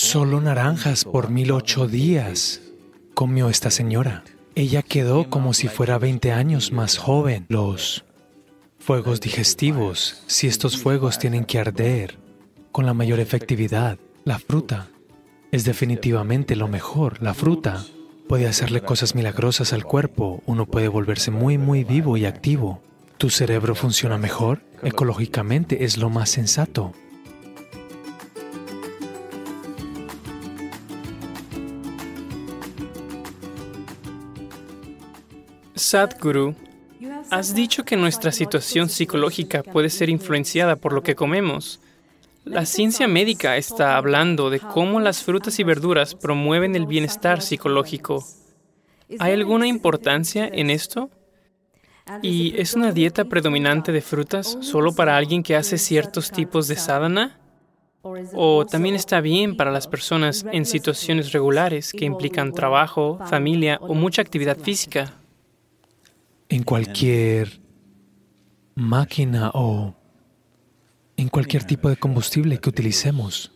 Solo naranjas por mil ocho días comió esta señora. Ella quedó como si fuera 20 años más joven. Los fuegos digestivos, si estos fuegos tienen que arder con la mayor efectividad, la fruta es definitivamente lo mejor. La fruta puede hacerle cosas milagrosas al cuerpo. Uno puede volverse muy, muy vivo y activo. Tu cerebro funciona mejor. Ecológicamente es lo más sensato. Sadhguru, has dicho que nuestra situación psicológica puede ser influenciada por lo que comemos. La ciencia médica está hablando de cómo las frutas y verduras promueven el bienestar psicológico. ¿Hay alguna importancia en esto? ¿Y es una dieta predominante de frutas solo para alguien que hace ciertos tipos de sadhana? ¿O también está bien para las personas en situaciones regulares que implican trabajo, familia o mucha actividad física? En cualquier máquina o en cualquier tipo de combustible que utilicemos.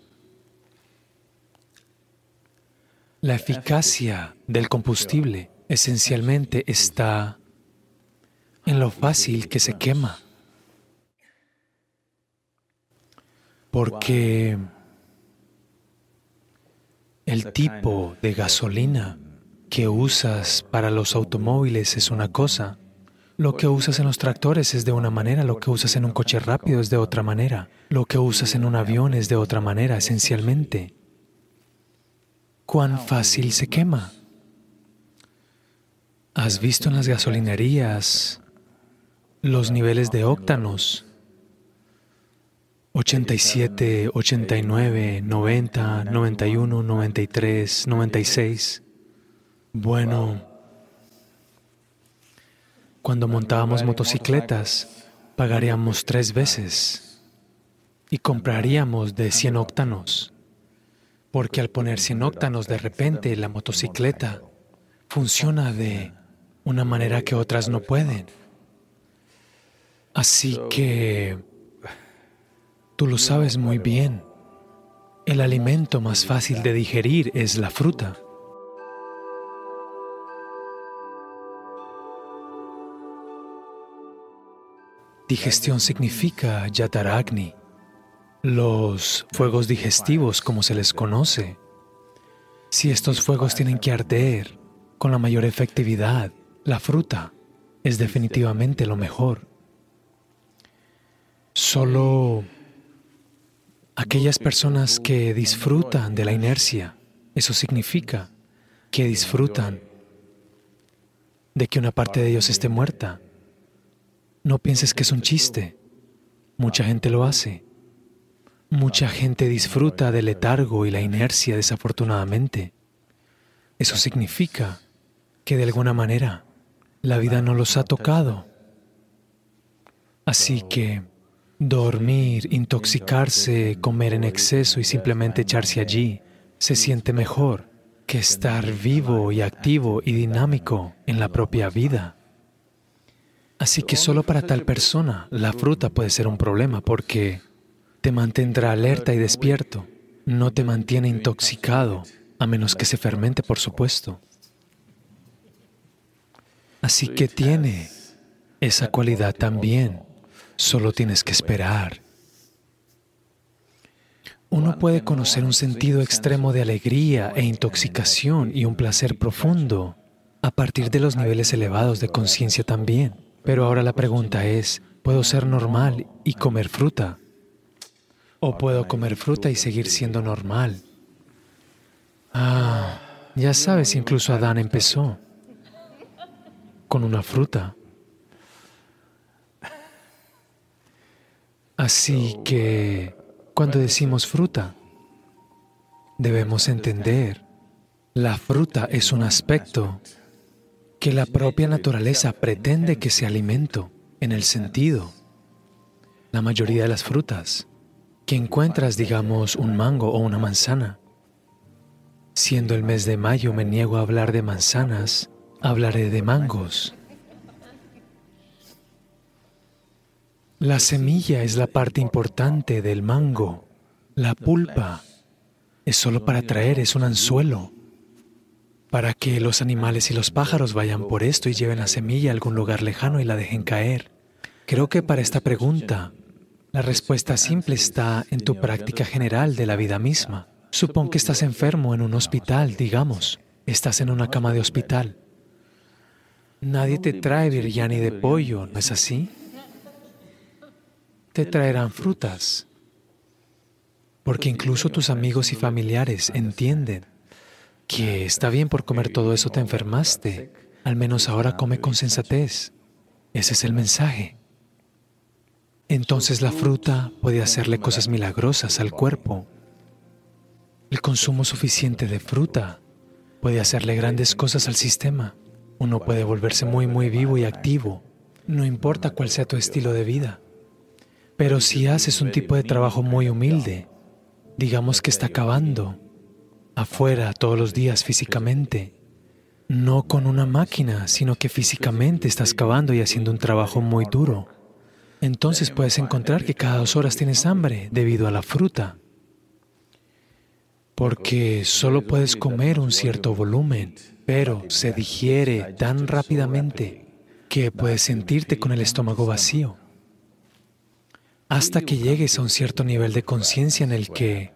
La eficacia del combustible esencialmente está en lo fácil que se quema. Porque el tipo de gasolina que usas para los automóviles es una cosa, lo que usas en los tractores es de una manera, lo que usas en un coche rápido es de otra manera, lo que usas en un avión es de otra manera, esencialmente. ¿Cuán fácil se quema? ¿Has visto en las gasolinerías los niveles de óctanos? 87, 89, 90, 91, 93, 96. Bueno, cuando montábamos motocicletas, pagaríamos tres veces y compraríamos de 100 octanos, porque al poner 100 octanos de repente la motocicleta funciona de una manera que otras no pueden. Así que tú lo sabes muy bien, el alimento más fácil de digerir es la fruta. Digestión significa yataragni, los fuegos digestivos como se les conoce. Si estos fuegos tienen que arder con la mayor efectividad, la fruta es definitivamente lo mejor. Solo aquellas personas que disfrutan de la inercia, eso significa que disfrutan de que una parte de ellos esté muerta, no pienses que es un chiste. Mucha gente lo hace. Mucha gente disfruta del letargo y la inercia desafortunadamente. Eso significa que de alguna manera la vida no los ha tocado. Así que dormir, intoxicarse, comer en exceso y simplemente echarse allí se siente mejor que estar vivo y activo y dinámico en la propia vida. Así que solo para tal persona la fruta puede ser un problema porque te mantendrá alerta y despierto, no te mantiene intoxicado, a menos que se fermente, por supuesto. Así que tiene esa cualidad también, solo tienes que esperar. Uno puede conocer un sentido extremo de alegría e intoxicación y un placer profundo a partir de los niveles elevados de conciencia también. Pero ahora la pregunta es, ¿puedo ser normal y comer fruta? ¿O puedo comer fruta y seguir siendo normal? Ah, ya sabes, incluso Adán empezó con una fruta. Así que cuando decimos fruta, debemos entender, la fruta es un aspecto que la propia naturaleza pretende que sea alimento, en el sentido, la mayoría de las frutas, que encuentras, digamos, un mango o una manzana. Siendo el mes de mayo me niego a hablar de manzanas, hablaré de mangos. La semilla es la parte importante del mango, la pulpa. es solo para atraer, es un anzuelo para que los animales y los pájaros vayan por esto y lleven la semilla a algún lugar lejano y la dejen caer. Creo que para esta pregunta, la respuesta simple está en tu práctica general de la vida misma. Supón que estás enfermo en un hospital, digamos, estás en una cama de hospital. Nadie te trae biryani de pollo, ¿no es así? Te traerán frutas, porque incluso tus amigos y familiares entienden que está bien por comer todo eso te enfermaste, al menos ahora come con sensatez. Ese es el mensaje. Entonces la fruta puede hacerle cosas milagrosas al cuerpo. El consumo suficiente de fruta puede hacerle grandes cosas al sistema. Uno puede volverse muy, muy vivo y activo, no importa cuál sea tu estilo de vida. Pero si haces un tipo de trabajo muy humilde, digamos que está acabando, afuera todos los días físicamente, no con una máquina, sino que físicamente estás cavando y haciendo un trabajo muy duro. Entonces puedes encontrar que cada dos horas tienes hambre debido a la fruta, porque solo puedes comer un cierto volumen, pero se digiere tan rápidamente que puedes sentirte con el estómago vacío, hasta que llegues a un cierto nivel de conciencia en el que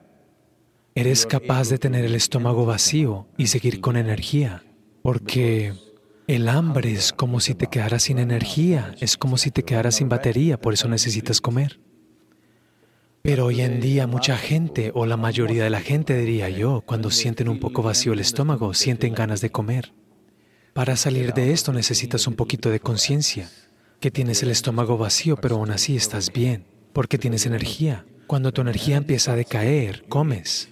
eres capaz de tener el estómago vacío y seguir con energía, porque el hambre es como si te quedaras sin energía, es como si te quedaras sin batería, por eso necesitas comer. Pero hoy en día mucha gente, o la mayoría de la gente diría yo, cuando sienten un poco vacío el estómago, sienten ganas de comer. Para salir de esto necesitas un poquito de conciencia, que tienes el estómago vacío, pero aún así estás bien, porque tienes energía. Cuando tu energía empieza a decaer, comes.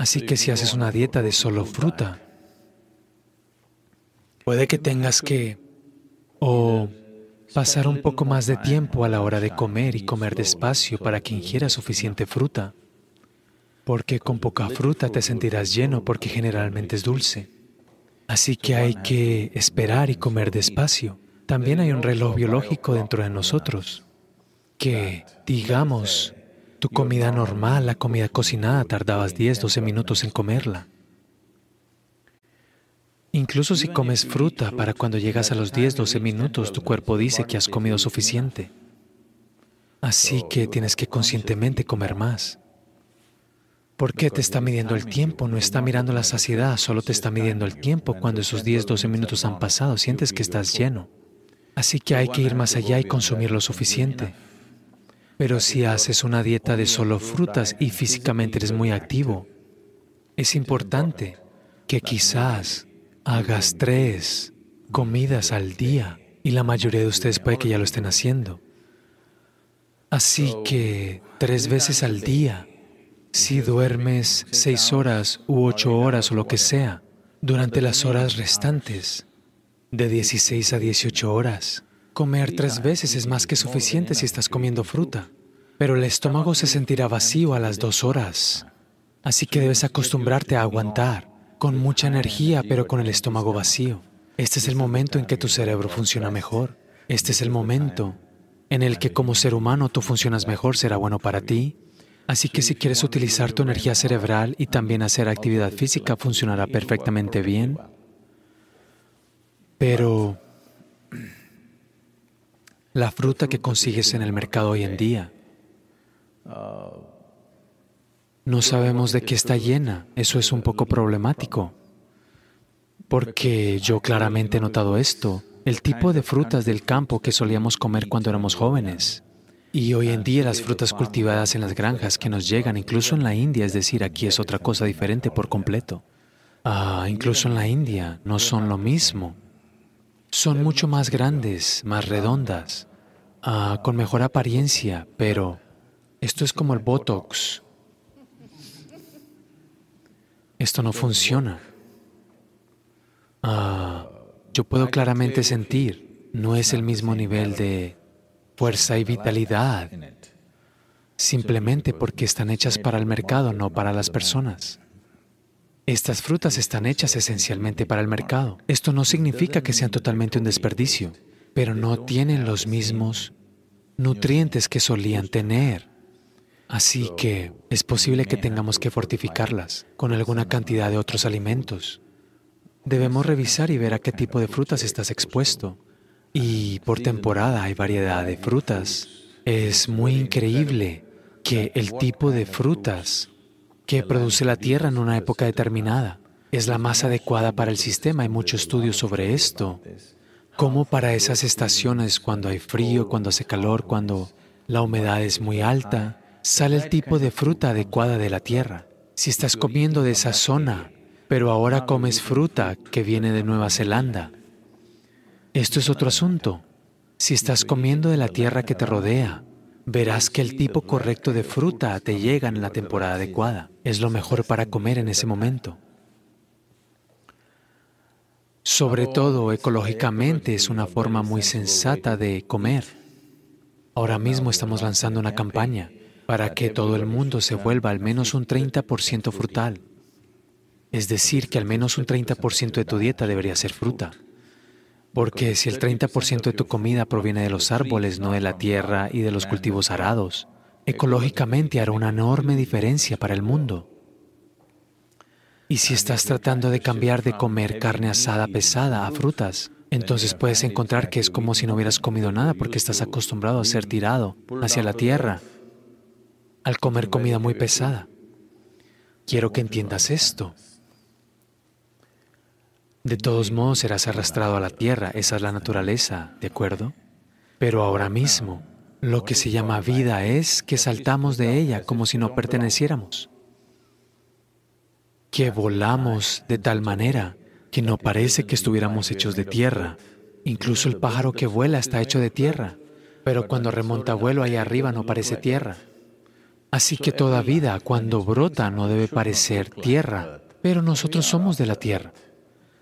Así que si haces una dieta de solo fruta, puede que tengas que o pasar un poco más de tiempo a la hora de comer y comer despacio para que ingieras suficiente fruta, porque con poca fruta te sentirás lleno porque generalmente es dulce. Así que hay que esperar y comer despacio. También hay un reloj biológico dentro de nosotros que, digamos, tu comida normal, la comida cocinada, tardabas 10, 12 minutos en comerla. Incluso si comes fruta, para cuando llegas a los 10, 12 minutos, tu cuerpo dice que has comido suficiente. Así que tienes que conscientemente comer más. ¿Por qué te está midiendo el tiempo? No está mirando la saciedad, solo te está midiendo el tiempo. Cuando esos 10, 12 minutos han pasado, sientes que estás lleno. Así que hay que ir más allá y consumir lo suficiente. Pero si haces una dieta de solo frutas y físicamente eres muy activo, es importante que quizás hagas tres comidas al día y la mayoría de ustedes puede que ya lo estén haciendo. Así que tres veces al día, si duermes seis horas u ocho horas o lo que sea, durante las horas restantes, de 16 a 18 horas, Comer tres veces es más que suficiente si estás comiendo fruta, pero el estómago se sentirá vacío a las dos horas. Así que debes acostumbrarte a aguantar, con mucha energía, pero con el estómago vacío. Este es el momento en que tu cerebro funciona mejor. Este es el momento en el que como ser humano tú funcionas mejor, será bueno para ti. Así que si quieres utilizar tu energía cerebral y también hacer actividad física, funcionará perfectamente bien. Pero la fruta que consigues en el mercado hoy en día. No sabemos de qué está llena. Eso es un poco problemático. Porque yo claramente he notado esto, el tipo de frutas del campo que solíamos comer cuando éramos jóvenes. Y hoy en día las frutas cultivadas en las granjas que nos llegan, incluso en la India, es decir, aquí es otra cosa diferente por completo. Ah, incluso en la India no son lo mismo son mucho más grandes, más redondas, ah, con mejor apariencia, pero esto es como el Botox. Esto no funciona. Ah, yo puedo claramente sentir, no es el mismo nivel de fuerza y vitalidad, simplemente porque están hechas para el mercado, no para las personas. Estas frutas están hechas esencialmente para el mercado. Esto no significa que sean totalmente un desperdicio, pero no tienen los mismos nutrientes que solían tener. Así que es posible que tengamos que fortificarlas con alguna cantidad de otros alimentos. Debemos revisar y ver a qué tipo de frutas estás expuesto. Y por temporada hay variedad de frutas. Es muy increíble que el tipo de frutas que produce la tierra en una época determinada es la más adecuada para el sistema. Hay muchos estudios sobre esto. Cómo para esas estaciones, cuando hay frío, cuando hace calor, cuando la humedad es muy alta, sale el tipo de fruta adecuada de la tierra. Si estás comiendo de esa zona, pero ahora comes fruta que viene de Nueva Zelanda, esto es otro asunto. Si estás comiendo de la tierra que te rodea, verás que el tipo correcto de fruta te llega en la temporada adecuada. Es lo mejor para comer en ese momento. Sobre todo, ecológicamente es una forma muy sensata de comer. Ahora mismo estamos lanzando una campaña para que todo el mundo se vuelva al menos un 30% frutal. Es decir, que al menos un 30% de tu dieta debería ser fruta. Porque si el 30% de tu comida proviene de los árboles, no de la tierra y de los cultivos arados, ecológicamente hará una enorme diferencia para el mundo. Y si estás tratando de cambiar de comer carne asada pesada a frutas, entonces puedes encontrar que es como si no hubieras comido nada porque estás acostumbrado a ser tirado hacia la tierra al comer comida muy pesada. Quiero que entiendas esto. De todos modos serás arrastrado a la tierra, esa es la naturaleza, ¿de acuerdo? Pero ahora mismo, lo que se llama vida es que saltamos de ella como si no perteneciéramos, que volamos de tal manera que no parece que estuviéramos hechos de tierra. Incluso el pájaro que vuela está hecho de tierra, pero cuando remonta vuelo ahí arriba no parece tierra. Así que toda vida, cuando brota, no debe parecer tierra, pero nosotros somos de la tierra.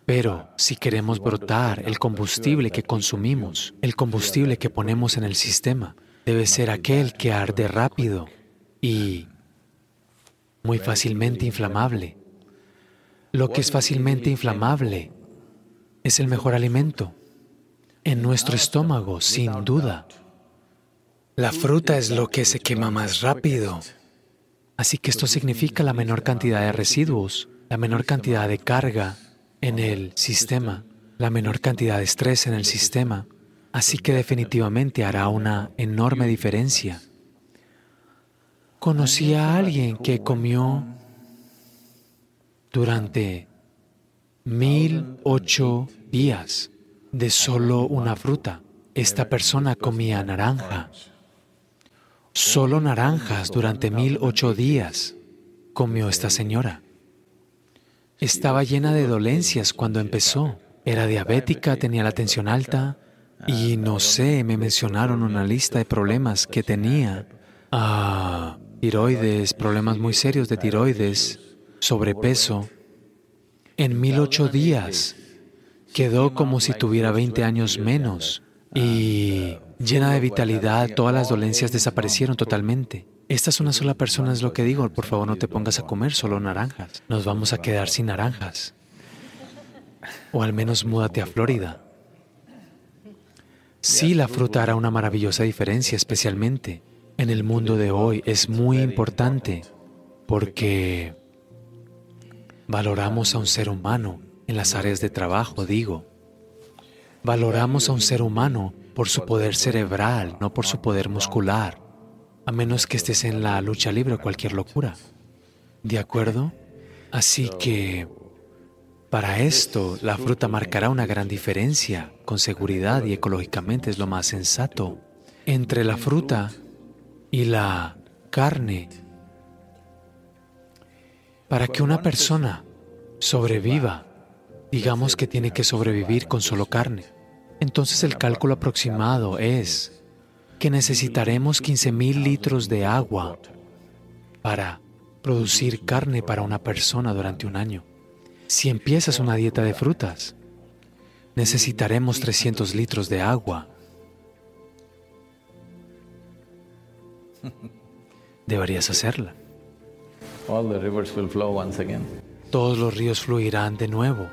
Pero si queremos brotar, el combustible que consumimos, el combustible que ponemos en el sistema, debe ser aquel que arde rápido y muy fácilmente inflamable. Lo que es fácilmente inflamable es el mejor alimento en nuestro estómago, sin duda. La fruta es lo que se quema más rápido. Así que esto significa la menor cantidad de residuos, la menor cantidad de carga en el sistema, la menor cantidad de estrés en el sistema. Así que definitivamente hará una enorme diferencia. Conocí a alguien que comió durante mil ocho días de solo una fruta. Esta persona comía naranja. Solo naranjas durante mil ocho días comió esta señora. Estaba llena de dolencias cuando empezó. Era diabética, tenía la tensión alta y no sé, me mencionaron una lista de problemas que tenía. Ah, tiroides, problemas muy serios de tiroides, sobrepeso. En mil ocho días quedó como si tuviera 20 años menos y llena de vitalidad, todas las dolencias desaparecieron totalmente. Esta es una sola persona, es lo que digo, por favor no te pongas a comer solo naranjas, nos vamos a quedar sin naranjas. O al menos múdate a Florida. Sí, la fruta hará una maravillosa diferencia, especialmente en el mundo de hoy. Es muy importante porque valoramos a un ser humano en las áreas de trabajo, digo. Valoramos a un ser humano por su poder cerebral, no por su poder muscular, a menos que estés en la lucha libre o cualquier locura. ¿De acuerdo? Así que para esto la fruta marcará una gran diferencia, con seguridad y ecológicamente es lo más sensato, entre la fruta y la carne. Para que una persona sobreviva, digamos que tiene que sobrevivir con solo carne. Entonces el cálculo aproximado es que necesitaremos 15.000 litros de agua para producir carne para una persona durante un año. Si empiezas una dieta de frutas, necesitaremos 300 litros de agua. Deberías hacerla. Todos los ríos fluirán de nuevo.